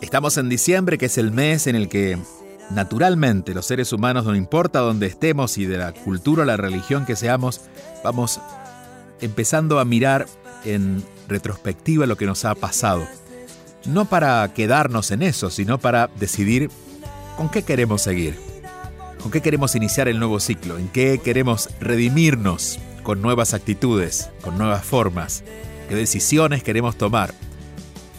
Estamos en diciembre, que es el mes en el que naturalmente los seres humanos, no importa dónde estemos y de la cultura o la religión que seamos, vamos empezando a mirar en retrospectiva lo que nos ha pasado. No para quedarnos en eso, sino para decidir con qué queremos seguir, con qué queremos iniciar el nuevo ciclo, en qué queremos redimirnos con nuevas actitudes, con nuevas formas, qué decisiones queremos tomar.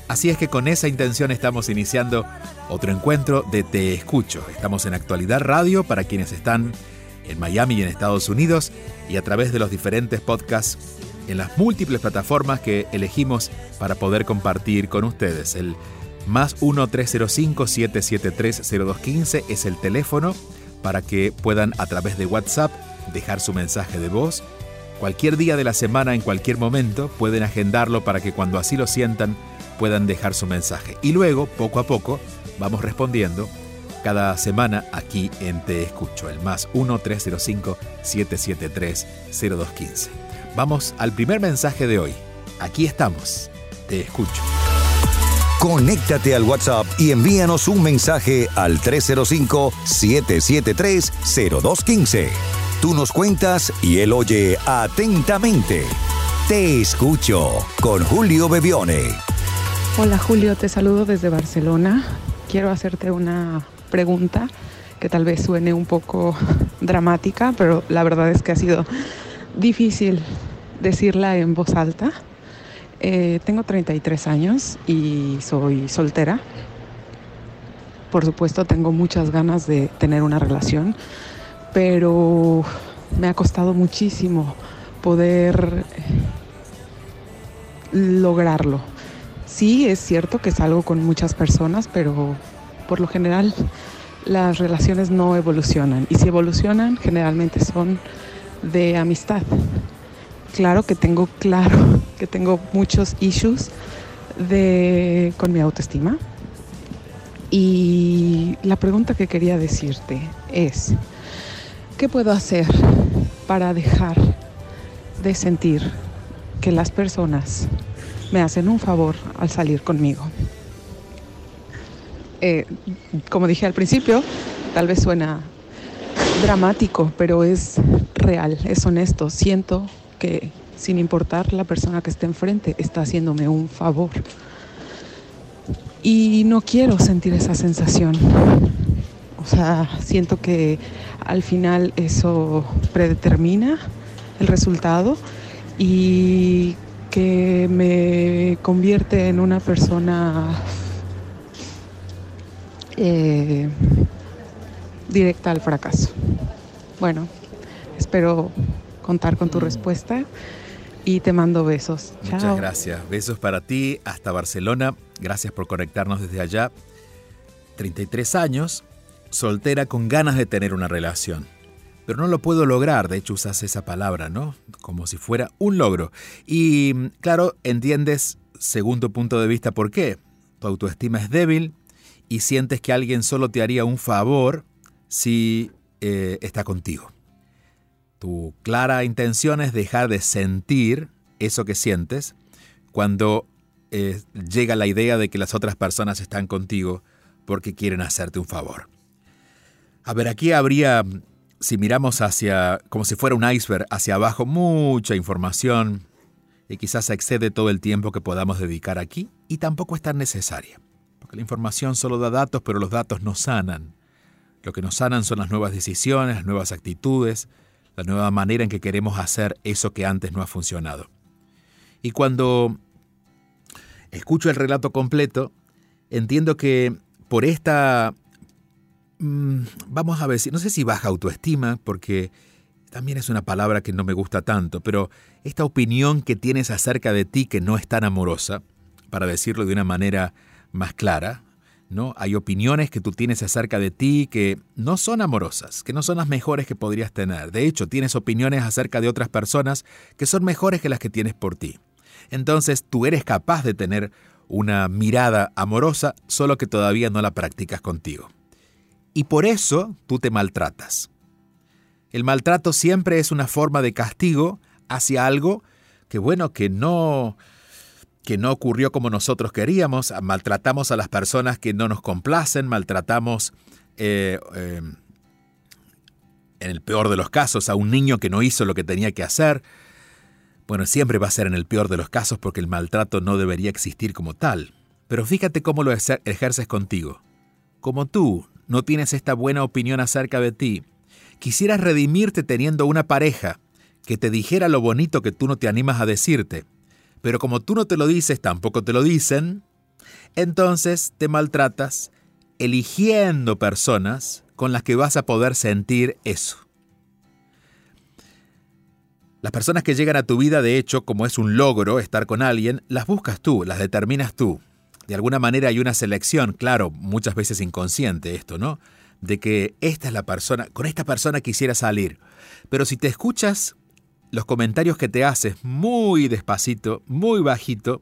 Así es que con esa intención estamos iniciando otro encuentro de Te Escucho. Estamos en Actualidad Radio para quienes están en Miami y en Estados Unidos y a través de los diferentes podcasts en las múltiples plataformas que elegimos para poder compartir con ustedes. El más 1-305-773-0215 es el teléfono para que puedan a través de WhatsApp dejar su mensaje de voz. Cualquier día de la semana, en cualquier momento, pueden agendarlo para que cuando así lo sientan puedan dejar su mensaje. Y luego, poco a poco, vamos respondiendo cada semana aquí en Te Escucho, el más 1-305-773-0215. Vamos al primer mensaje de hoy. Aquí estamos. Te escucho. Conéctate al WhatsApp y envíanos un mensaje al 305-773-0215. Tú nos cuentas y él oye atentamente. Te escucho con Julio Bebione. Hola Julio, te saludo desde Barcelona. Quiero hacerte una pregunta que tal vez suene un poco dramática, pero la verdad es que ha sido difícil decirla en voz alta. Eh, tengo 33 años y soy soltera. Por supuesto tengo muchas ganas de tener una relación, pero me ha costado muchísimo poder lograrlo. Sí, es cierto que salgo con muchas personas, pero por lo general las relaciones no evolucionan. Y si evolucionan, generalmente son de amistad. Claro que tengo claro que tengo muchos issues con mi autoestima. Y la pregunta que quería decirte es, ¿qué puedo hacer para dejar de sentir que las personas me hacen un favor al salir conmigo? Eh, como dije al principio, tal vez suena dramático, pero es real, es honesto. Siento que sin importar la persona que esté enfrente, está haciéndome un favor. Y no quiero sentir esa sensación. O sea, siento que al final eso predetermina el resultado y que me convierte en una persona eh, directa al fracaso. Bueno, espero contar con tu respuesta y te mando besos. Muchas gracias. Besos para ti hasta Barcelona. Gracias por conectarnos desde allá. 33 años, soltera con ganas de tener una relación. Pero no lo puedo lograr, de hecho usas esa palabra, ¿no? Como si fuera un logro. Y claro, entiendes, según tu punto de vista, por qué. Tu autoestima es débil y sientes que alguien solo te haría un favor si eh, está contigo. Tu clara intención es dejar de sentir eso que sientes cuando eh, llega la idea de que las otras personas están contigo porque quieren hacerte un favor. A ver, aquí habría, si miramos hacia, como si fuera un iceberg, hacia abajo, mucha información y quizás excede todo el tiempo que podamos dedicar aquí y tampoco es tan necesaria. Porque la información solo da datos, pero los datos no sanan. Lo que nos sanan son las nuevas decisiones, las nuevas actitudes, la nueva manera en que queremos hacer eso que antes no ha funcionado. Y cuando escucho el relato completo, entiendo que por esta, mm, vamos a ver, no sé si baja autoestima, porque también es una palabra que no me gusta tanto, pero esta opinión que tienes acerca de ti que no es tan amorosa, para decirlo de una manera más clara, ¿no? Hay opiniones que tú tienes acerca de ti que no son amorosas, que no son las mejores que podrías tener. De hecho, tienes opiniones acerca de otras personas que son mejores que las que tienes por ti. Entonces, tú eres capaz de tener una mirada amorosa, solo que todavía no la practicas contigo. Y por eso tú te maltratas. El maltrato siempre es una forma de castigo hacia algo que bueno, que no que no ocurrió como nosotros queríamos, maltratamos a las personas que no nos complacen, maltratamos, eh, eh, en el peor de los casos, a un niño que no hizo lo que tenía que hacer. Bueno, siempre va a ser en el peor de los casos porque el maltrato no debería existir como tal. Pero fíjate cómo lo ejerces contigo. Como tú no tienes esta buena opinión acerca de ti, quisieras redimirte teniendo una pareja que te dijera lo bonito que tú no te animas a decirte pero como tú no te lo dices, tampoco te lo dicen, entonces te maltratas eligiendo personas con las que vas a poder sentir eso. Las personas que llegan a tu vida, de hecho, como es un logro estar con alguien, las buscas tú, las determinas tú. De alguna manera hay una selección, claro, muchas veces inconsciente esto, ¿no? De que esta es la persona, con esta persona quisiera salir. Pero si te escuchas los comentarios que te haces muy despacito, muy bajito,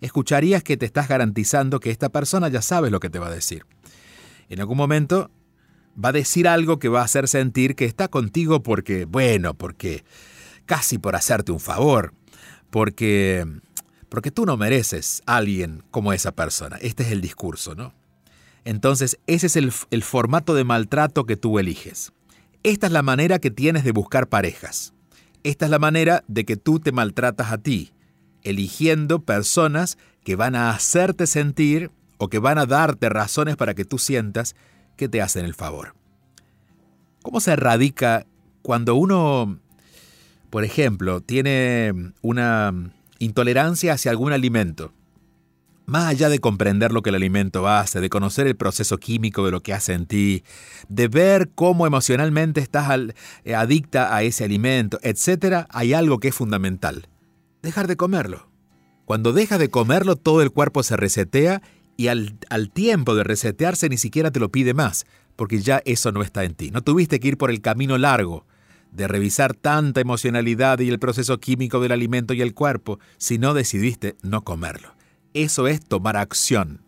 escucharías que te estás garantizando que esta persona ya sabe lo que te va a decir. En algún momento va a decir algo que va a hacer sentir que está contigo porque, bueno, porque casi por hacerte un favor, porque porque tú no mereces a alguien como esa persona. Este es el discurso, ¿no? Entonces, ese es el, el formato de maltrato que tú eliges. Esta es la manera que tienes de buscar parejas. Esta es la manera de que tú te maltratas a ti, eligiendo personas que van a hacerte sentir o que van a darte razones para que tú sientas que te hacen el favor. ¿Cómo se erradica cuando uno, por ejemplo, tiene una intolerancia hacia algún alimento? Más allá de comprender lo que el alimento hace, de conocer el proceso químico de lo que hace en ti, de ver cómo emocionalmente estás eh, adicta a ese alimento, etc., hay algo que es fundamental. Dejar de comerlo. Cuando dejas de comerlo, todo el cuerpo se resetea y al, al tiempo de resetearse ni siquiera te lo pide más, porque ya eso no está en ti. No tuviste que ir por el camino largo de revisar tanta emocionalidad y el proceso químico del alimento y el cuerpo, sino decidiste no comerlo. Eso es tomar acción.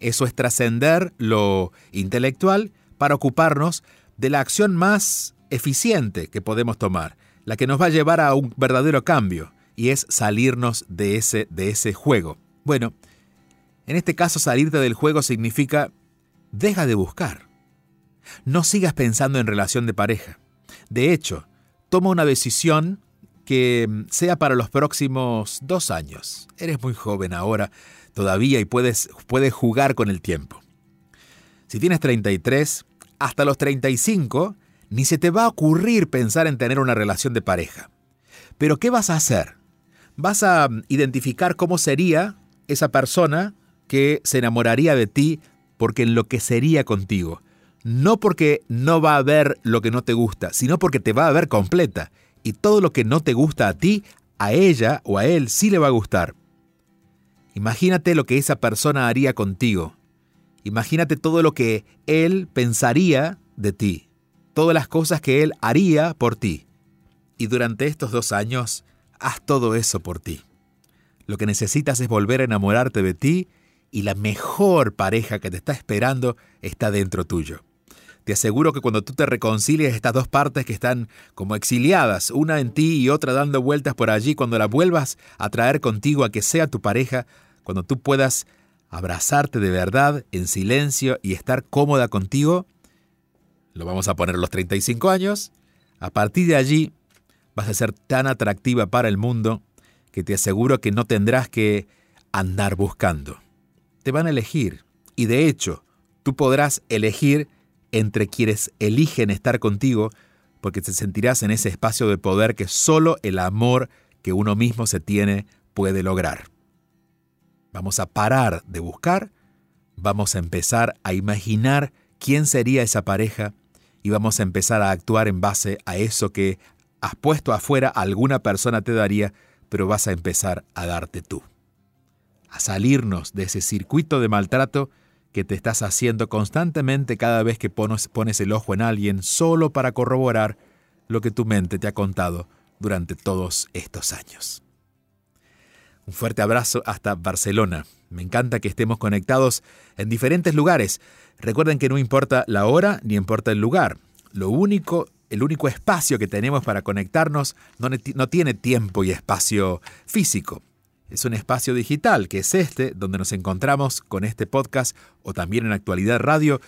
Eso es trascender lo intelectual para ocuparnos de la acción más eficiente que podemos tomar, la que nos va a llevar a un verdadero cambio, y es salirnos de ese, de ese juego. Bueno, en este caso salirte del juego significa deja de buscar. No sigas pensando en relación de pareja. De hecho, toma una decisión que mm, sea para los próximos dos años. Eres muy joven ahora todavía y puedes, puedes jugar con el tiempo. Si tienes 33, hasta los 35, ni se te va a ocurrir pensar en tener una relación de pareja. Pero ¿qué vas a hacer? Vas a mm, identificar cómo sería esa persona que se enamoraría de ti porque enloquecería contigo. No porque no va a ver lo que no te gusta, sino porque te va a ver completa y todo lo que no te gusta a ti, a ella o a él sí le va a gustar. Imagínate lo que esa persona haría contigo. Imagínate todo lo que él pensaría de ti, todas las cosas que él haría por ti. Y durante estos dos años, haz todo eso por ti. Lo que necesitas es volver a enamorarte de ti y la mejor pareja que te está esperando está dentro tuyo. Te aseguro que cuando tú te reconcilies estas dos partes que están como exiliadas, una en ti y otra dando vueltas por allí, cuando la vuelvas a traer contigo a que sea tu pareja, cuando tú puedas abrazarte de verdad en silencio y estar cómoda contigo, lo vamos a poner los 35 años, a partir de allí vas a ser tan atractiva para el mundo que te aseguro que no tendrás que andar buscando. Te van a elegir y de hecho tú podrás elegir entre quienes eligen estar contigo, porque te sentirás en ese espacio de poder que solo el amor que uno mismo se tiene puede lograr. Vamos a parar de buscar, vamos a empezar a imaginar quién sería esa pareja y vamos a empezar a actuar en base a eso que has puesto afuera alguna persona te daría, pero vas a empezar a darte tú. A salirnos de ese circuito de maltrato que te estás haciendo constantemente cada vez que pones, pones el ojo en alguien solo para corroborar lo que tu mente te ha contado durante todos estos años. Un fuerte abrazo hasta Barcelona. Me encanta que estemos conectados en diferentes lugares. Recuerden que no importa la hora ni importa el lugar. Lo único, el único espacio que tenemos para conectarnos no, no tiene tiempo y espacio físico. Es un espacio digital, que es este, donde nos encontramos con este podcast o también en Actualidad Radio,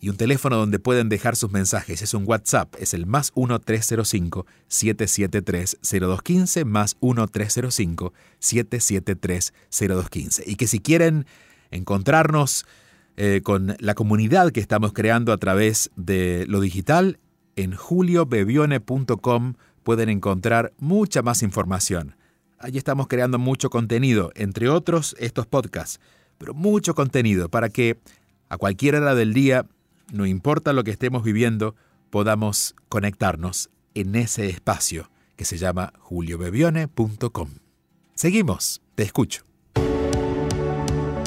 y un teléfono donde pueden dejar sus mensajes. Es un WhatsApp, es el más 1-305-773-0215, más 1-305-773-0215. Y que si quieren encontrarnos eh, con la comunidad que estamos creando a través de lo digital, en juliobebione.com pueden encontrar mucha más información. Allí estamos creando mucho contenido, entre otros estos podcasts, pero mucho contenido para que a cualquier hora del día, no importa lo que estemos viviendo, podamos conectarnos en ese espacio que se llama juliobebione.com. Seguimos, te escucho.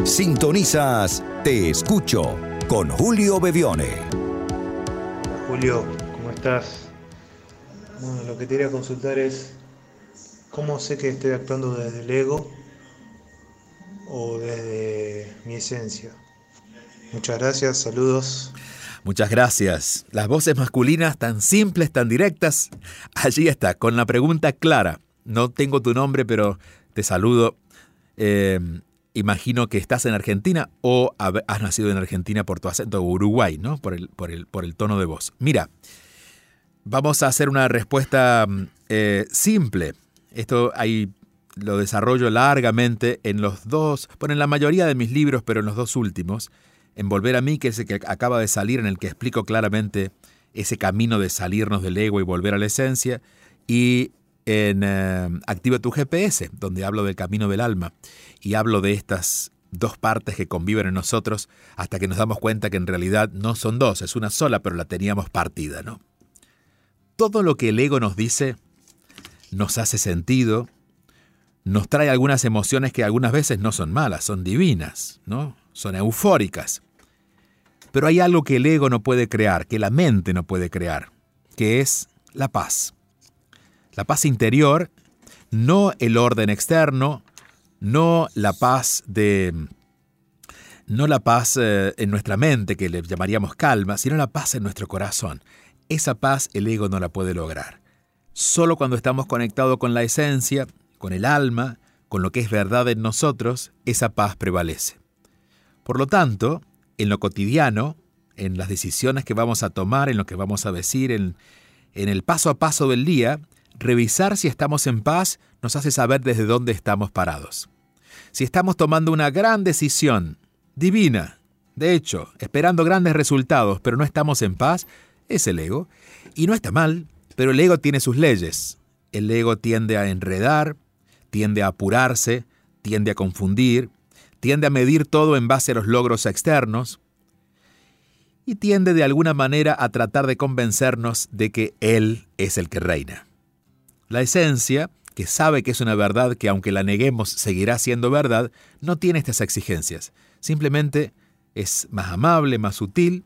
Sintonizas Te escucho con Julio Bebione. Julio, ¿cómo estás? Bueno, lo que te quería consultar es ¿Cómo sé que estoy actuando desde el ego o desde mi esencia? Muchas gracias, saludos. Muchas gracias. Las voces masculinas tan simples, tan directas. Allí está, con la pregunta clara. No tengo tu nombre, pero te saludo. Eh, imagino que estás en Argentina o has nacido en Argentina por tu acento Uruguay, ¿no? Por el, tono de voz. Mira, vamos a hacer una respuesta eh, simple. Esto lo desarrollo largamente en los dos, bueno, en la mayoría de mis libros, pero en los dos últimos. En Volver a mí, que es el que acaba de salir, en el que explico claramente ese camino de salirnos del ego y volver a la esencia. Y en eh, Activa tu GPS, donde hablo del camino del alma. Y hablo de estas dos partes que conviven en nosotros hasta que nos damos cuenta que en realidad no son dos, es una sola, pero la teníamos partida, ¿no? Todo lo que el ego nos dice nos hace sentido, nos trae algunas emociones que algunas veces no son malas, son divinas, ¿no? Son eufóricas. Pero hay algo que el ego no puede crear, que la mente no puede crear, que es la paz. La paz interior, no el orden externo, no la paz de no la paz eh, en nuestra mente, que le llamaríamos calma, sino la paz en nuestro corazón. Esa paz el ego no la puede lograr. Solo cuando estamos conectados con la esencia, con el alma, con lo que es verdad en nosotros, esa paz prevalece. Por lo tanto, en lo cotidiano, en las decisiones que vamos a tomar, en lo que vamos a decir, en, en el paso a paso del día, revisar si estamos en paz nos hace saber desde dónde estamos parados. Si estamos tomando una gran decisión, divina, de hecho, esperando grandes resultados, pero no estamos en paz, es el ego. Y no está mal, pero el ego tiene sus leyes. El ego tiende a enredar, tiende a apurarse, tiende a confundir, tiende a medir todo en base a los logros externos y tiende de alguna manera a tratar de convencernos de que Él es el que reina. La esencia, que sabe que es una verdad que aunque la neguemos seguirá siendo verdad, no tiene estas exigencias. Simplemente es más amable, más sutil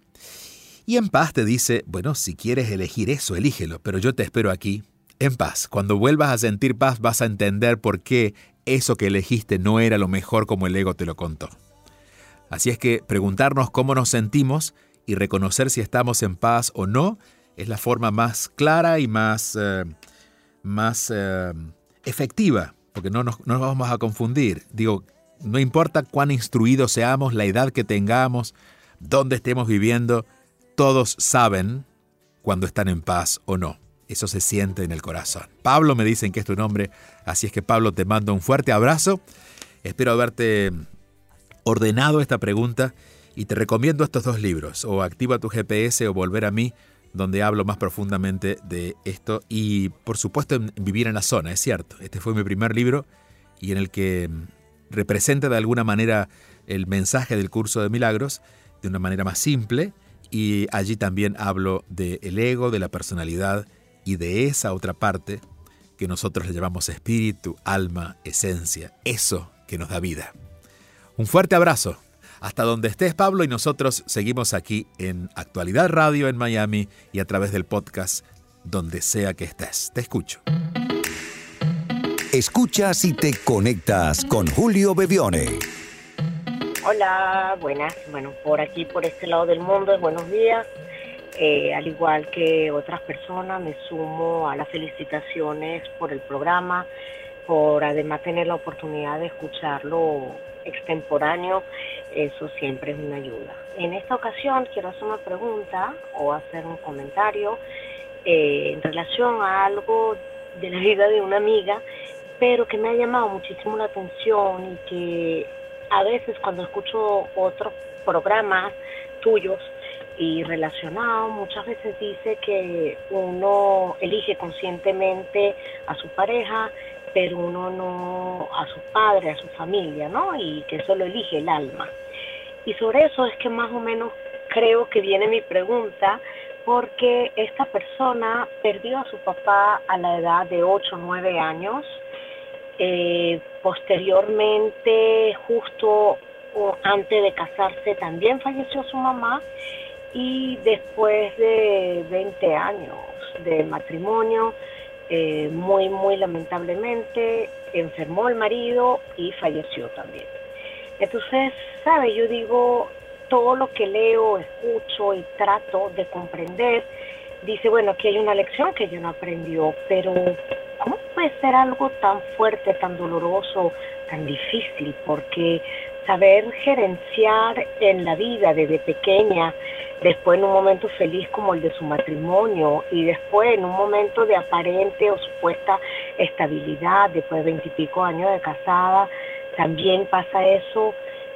y en paz te dice, bueno, si quieres elegir eso, elígelo, pero yo te espero aquí, en paz. Cuando vuelvas a sentir paz vas a entender por qué eso que elegiste no era lo mejor como el ego te lo contó. Así es que preguntarnos cómo nos sentimos y reconocer si estamos en paz o no es la forma más clara y más, eh, más eh, efectiva, porque no nos, no nos vamos a confundir. Digo, no importa cuán instruidos seamos, la edad que tengamos, dónde estemos viviendo, todos saben cuando están en paz o no. Eso se siente en el corazón. Pablo me dicen que es tu nombre, así es que Pablo te mando un fuerte abrazo. Espero haberte ordenado esta pregunta y te recomiendo estos dos libros, o Activa tu GPS o Volver a mí, donde hablo más profundamente de esto y por supuesto Vivir en la Zona, es cierto. Este fue mi primer libro y en el que representa de alguna manera el mensaje del curso de milagros de una manera más simple y allí también hablo del ego, de la personalidad y de esa otra parte que nosotros le llamamos espíritu, alma, esencia, eso que nos da vida. Un fuerte abrazo hasta donde estés, Pablo, y nosotros seguimos aquí en Actualidad Radio en Miami y a través del podcast donde sea que estés. Te escucho. Escuchas y te conectas con Julio Bevione. Hola, buenas. Bueno, por aquí, por este lado del mundo, buenos días. Eh, al igual que otras personas, me sumo a las felicitaciones por el programa, por además tener la oportunidad de escucharlo extemporáneo, eso siempre es una ayuda. En esta ocasión quiero hacer una pregunta o hacer un comentario eh, en relación a algo de la vida de una amiga, pero que me ha llamado muchísimo la atención y que a veces cuando escucho otros programas tuyos y relacionados, muchas veces dice que uno elige conscientemente a su pareja, pero uno no a su padre, a su familia, ¿no? Y que eso lo elige el alma. Y sobre eso es que más o menos creo que viene mi pregunta, porque esta persona perdió a su papá a la edad de 8 o 9 años. Eh, posteriormente, justo antes de casarse, también falleció su mamá y después de 20 años de matrimonio, eh, muy, muy lamentablemente, enfermó el marido y falleció también. Entonces, ¿sabe? Yo digo, todo lo que leo, escucho y trato de comprender, dice, bueno, aquí hay una lección que ella no aprendió, pero ¿cómo puede ser algo tan fuerte, tan doloroso, tan difícil? Porque saber gerenciar en la vida desde pequeña, después en un momento feliz como el de su matrimonio y después en un momento de aparente o supuesta estabilidad, después de veintipico años de casada, también pasa eso.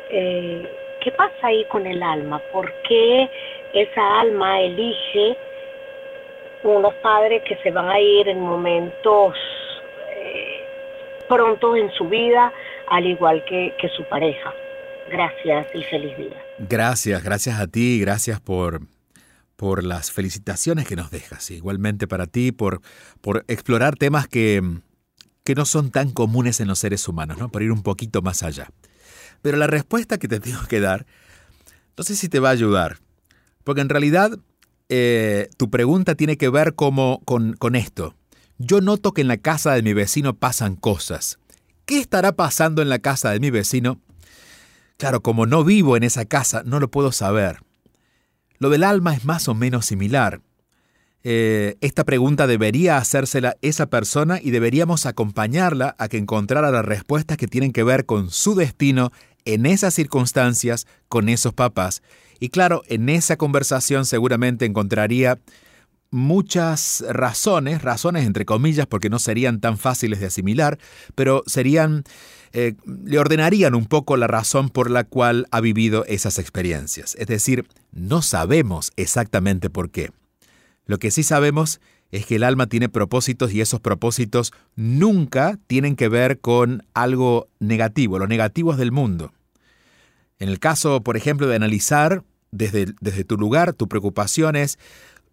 Eh, ¿Qué pasa ahí con el alma? ¿Por qué esa alma elige unos padres que se van a ir en momentos prontos en su vida, al igual que, que su pareja? Gracias y feliz día. Gracias, gracias a ti, gracias por, por las felicitaciones que nos dejas. Igualmente para ti, por, por explorar temas que, que no son tan comunes en los seres humanos, ¿no? por ir un poquito más allá. Pero la respuesta que te tengo que dar, no sé si te va a ayudar, porque en realidad eh, tu pregunta tiene que ver como con, con esto. Yo noto que en la casa de mi vecino pasan cosas. ¿Qué estará pasando en la casa de mi vecino? Claro, como no vivo en esa casa, no lo puedo saber. Lo del alma es más o menos similar. Eh, esta pregunta debería hacérsela esa persona y deberíamos acompañarla a que encontrara las respuestas que tienen que ver con su destino en esas circunstancias con esos papás. Y claro, en esa conversación seguramente encontraría muchas razones, razones entre comillas, porque no serían tan fáciles de asimilar, pero serían, eh, le ordenarían un poco la razón por la cual ha vivido esas experiencias. Es decir, no sabemos exactamente por qué. Lo que sí sabemos es que el alma tiene propósitos y esos propósitos nunca tienen que ver con algo negativo, lo negativo es del mundo. En el caso, por ejemplo, de analizar desde, desde tu lugar, tu preocupación es,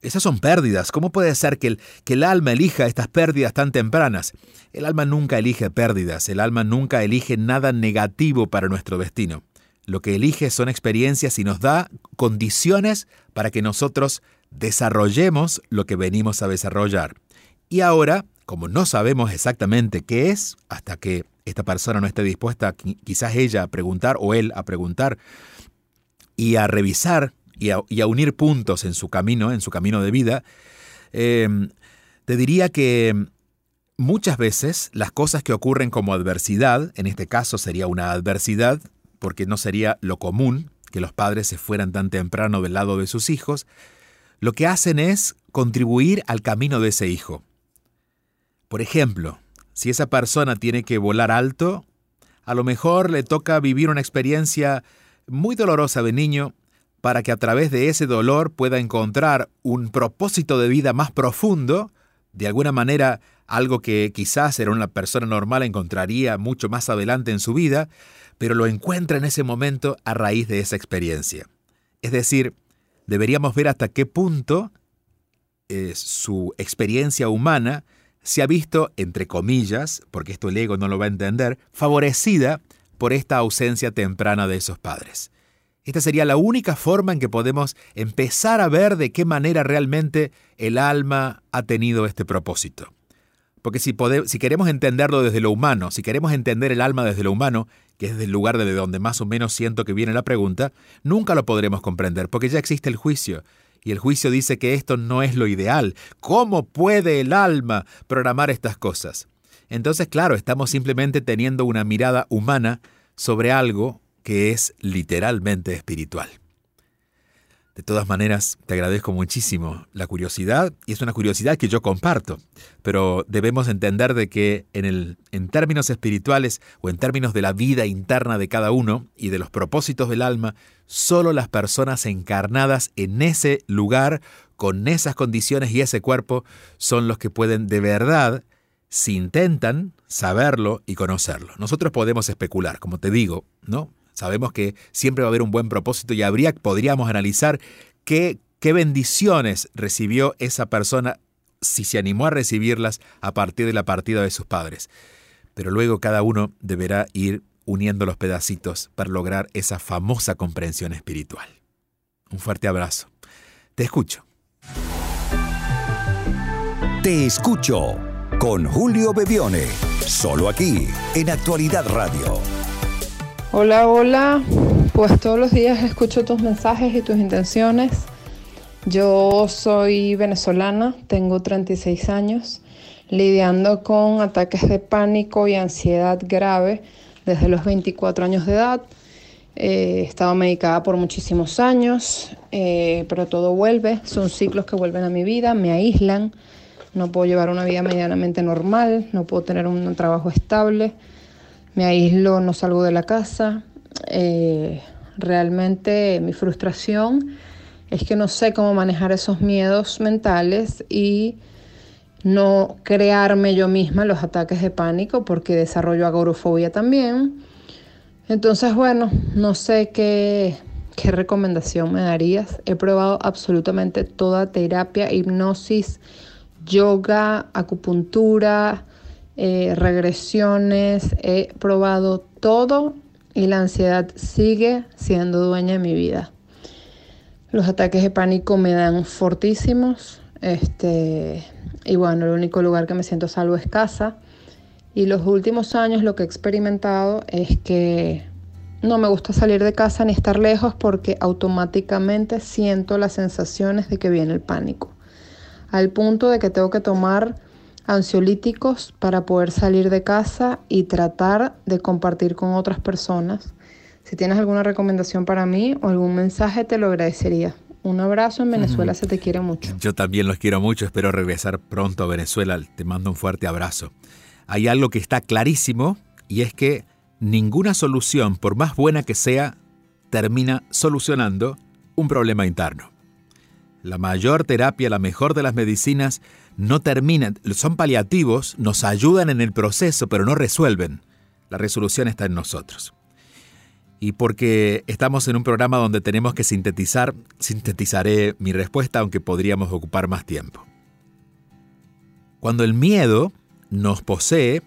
esas son pérdidas. ¿Cómo puede ser que el, que el alma elija estas pérdidas tan tempranas? El alma nunca elige pérdidas, el alma nunca elige nada negativo para nuestro destino. Lo que elige son experiencias y nos da condiciones para que nosotros desarrollemos lo que venimos a desarrollar. Y ahora, como no sabemos exactamente qué es, hasta que esta persona no esté dispuesta, quizás ella a preguntar o él a preguntar y a revisar y a, unir puntos en su camino, en su camino de vida, em, te diría que muchas veces las cosas que ocurren como adversidad, en este caso sería una adversidad, porque no sería lo común que los padres se fueran tan temprano del lado de sus hijos, lo que hacen es contribuir al camino de ese hijo. Por ejemplo, si esa persona tiene que volar alto, a lo mejor le toca vivir una experiencia muy dolorosa de niño para que a través de ese dolor pueda encontrar un propósito de vida más profundo, de alguna manera algo que quizás era una persona normal encontraría mucho más adelante en su vida, pero lo encuentra en ese momento a raíz de esa experiencia. Es decir, deberíamos ver hasta qué punto eh, su experiencia humana se ha visto, entre comillas, porque esto el ego no lo va a entender, favorecida por esta ausencia temprana de esos padres. Esta sería la única forma en que podemos empezar a ver de qué manera realmente el alma ha tenido este propósito. Porque si, si queremos entenderlo desde lo humano, si queremos entender el alma desde lo humano, que es el lugar desde donde más o menos siento que viene la pregunta, nunca lo podremos comprender, porque ya existe el juicio. Y el juicio dice que esto no es lo ideal. ¿Cómo puede el alma programar estas cosas? Entonces, claro, estamos simplemente teniendo una mirada humana sobre algo que es literalmente espiritual. De todas maneras, te agradezco muchísimo la curiosidad y es una curiosidad que yo comparto, pero debemos entender de que en, el, en términos espirituales o en términos de la vida interna de cada uno y de los propósitos del alma, solo las personas encarnadas en ese lugar, con esas condiciones y ese cuerpo, son los que pueden de verdad, si intentan, saberlo y conocerlo. Nosotros podemos especular, como te digo, ¿no? Sabemos que siempre va a haber un buen propósito y habría, podríamos analizar qué, qué bendiciones recibió esa persona si se animó a recibirlas a partir de la partida de sus padres. Pero luego cada uno deberá ir uniendo los pedacitos para lograr esa famosa comprensión espiritual. Un fuerte abrazo. Te escucho. Te escucho con Julio Bebione, solo aquí en Actualidad Radio. Hola, hola. Pues todos los días escucho tus mensajes y tus intenciones. Yo soy venezolana, tengo 36 años, lidiando con ataques de pánico y ansiedad grave desde los 24 años de edad. Eh, he estado medicada por muchísimos años, eh, pero todo vuelve, son ciclos que vuelven a mi vida, me aíslan, no puedo llevar una vida medianamente normal, no puedo tener un trabajo estable me aíslo, no salgo de la casa. Eh, realmente mi frustración es que no sé cómo manejar esos miedos mentales y no crearme yo misma los ataques de pánico porque desarrollo agorofobia también. Entonces, bueno, no sé qué, qué recomendación me darías. He probado absolutamente toda terapia, hipnosis, yoga, acupuntura, eh, regresiones, he probado todo y la ansiedad sigue siendo dueña de mi vida. Los ataques de pánico me dan fortísimos. Este, y bueno, el único lugar que me siento salvo es casa. Y los últimos años lo que he experimentado es que no me gusta salir de casa ni estar lejos porque automáticamente siento las sensaciones de que viene el pánico. Al punto de que tengo que tomar ansiolíticos para poder salir de casa y tratar de compartir con otras personas. Si tienes alguna recomendación para mí o algún mensaje, te lo agradecería. Un abrazo en Venezuela, se te quiere mucho. Yo también los quiero mucho, espero regresar pronto a Venezuela. Te mando un fuerte abrazo. Hay algo que está clarísimo y es que ninguna solución, por más buena que sea, termina solucionando un problema interno. La mayor terapia, la mejor de las medicinas, no terminan, son paliativos, nos ayudan en el proceso, pero no resuelven. La resolución está en nosotros. Y porque estamos en un programa donde tenemos que sintetizar, sintetizaré mi respuesta, aunque podríamos ocupar más tiempo. Cuando el miedo nos posee,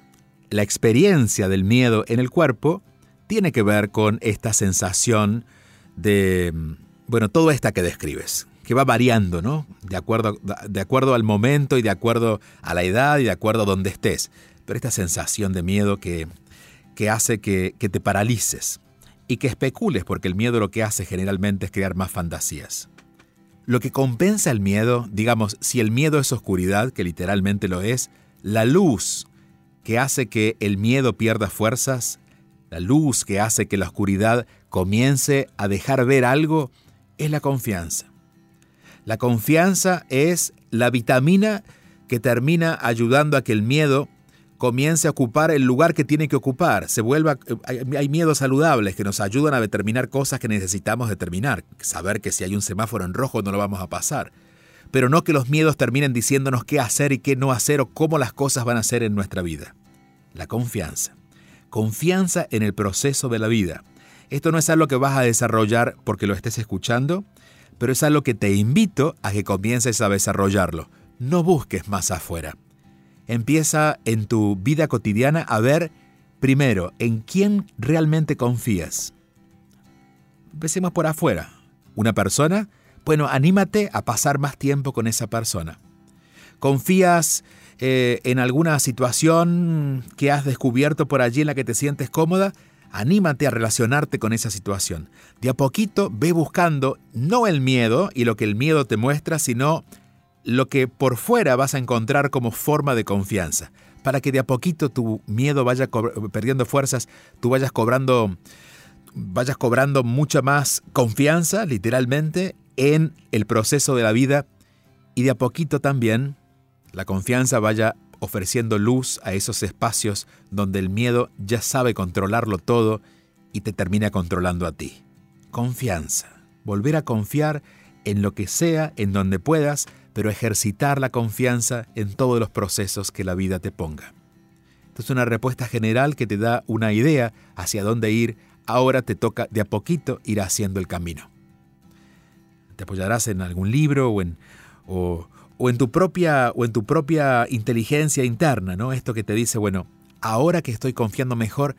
la experiencia del miedo en el cuerpo tiene que ver con esta sensación de, bueno, todo esta que describes que va variando, ¿no? De acuerdo, de acuerdo al momento y de acuerdo a la edad y de acuerdo a donde estés. Pero esta sensación de miedo que, que hace que, que te paralices y que especules, porque el miedo lo que hace generalmente es crear más fantasías. Lo que compensa el miedo, digamos, si el miedo es oscuridad, que literalmente lo es, la luz que hace que el miedo pierda fuerzas, la luz que hace que la oscuridad comience a dejar ver algo, es la confianza. La confianza es la vitamina que termina ayudando a que el miedo comience a ocupar el lugar que tiene que ocupar. Se vuelva, hay miedos saludables que nos ayudan a determinar cosas que necesitamos determinar. Saber que si hay un semáforo en rojo no lo vamos a pasar. Pero no que los miedos terminen diciéndonos qué hacer y qué no hacer o cómo las cosas van a ser en nuestra vida. La confianza. Confianza en el proceso de la vida. Esto no es algo que vas a desarrollar porque lo estés escuchando, pero es algo que te invito a que comiences a desarrollarlo. No busques más afuera. Empieza en tu vida cotidiana a ver, primero, en quién realmente confías. Empecemos por afuera. Una persona, bueno, anímate a pasar más tiempo con esa persona. ¿Confías eh, en alguna situación que has descubierto por allí en la que te sientes cómoda? Anímate a relacionarte con esa situación. De a poquito ve buscando no el miedo y lo que el miedo te muestra, sino lo que por fuera vas a encontrar como forma de confianza, para que de a poquito tu miedo vaya perdiendo fuerzas, tú vayas cobrando vayas cobrando mucha más confianza, literalmente, en el proceso de la vida y de a poquito también la confianza vaya ofreciendo luz a esos espacios donde el miedo ya sabe controlarlo todo y te termina controlando a ti. Confianza. Volver a confiar en lo que sea, en donde puedas, pero ejercitar la confianza en todos los procesos que la vida te ponga. Esto es una respuesta general que te da una idea hacia dónde ir. Ahora te toca de a poquito ir haciendo el camino. Te apoyarás en algún libro o en, o, en tu propia, o en tu propia inteligencia interna, ¿no? Esto que te dice, bueno, ahora que estoy confiando mejor,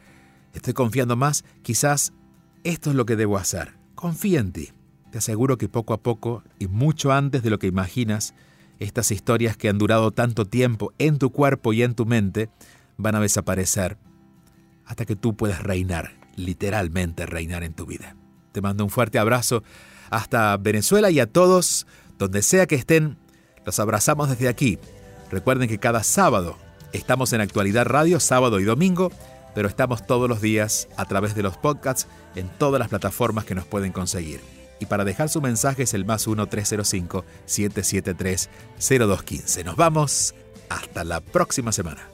estoy confiando más, quizás esto es lo que debo hacer. Confía en ti. Te aseguro que poco a poco, y mucho antes de lo que imaginas, estas historias que han durado tanto tiempo en tu cuerpo y en tu mente van a desaparecer hasta que tú puedas reinar, literalmente reinar en tu vida. Te mando un fuerte abrazo hasta Venezuela y a todos, donde sea que estén, los abrazamos desde aquí. Recuerden que cada sábado estamos en Actualidad Radio, sábado y domingo, pero estamos todos los días a través de los podcasts en todas las plataformas que nos pueden conseguir y para dejar su mensaje es el más 1-305-773-0215. Nos vamos. Hasta la próxima semana.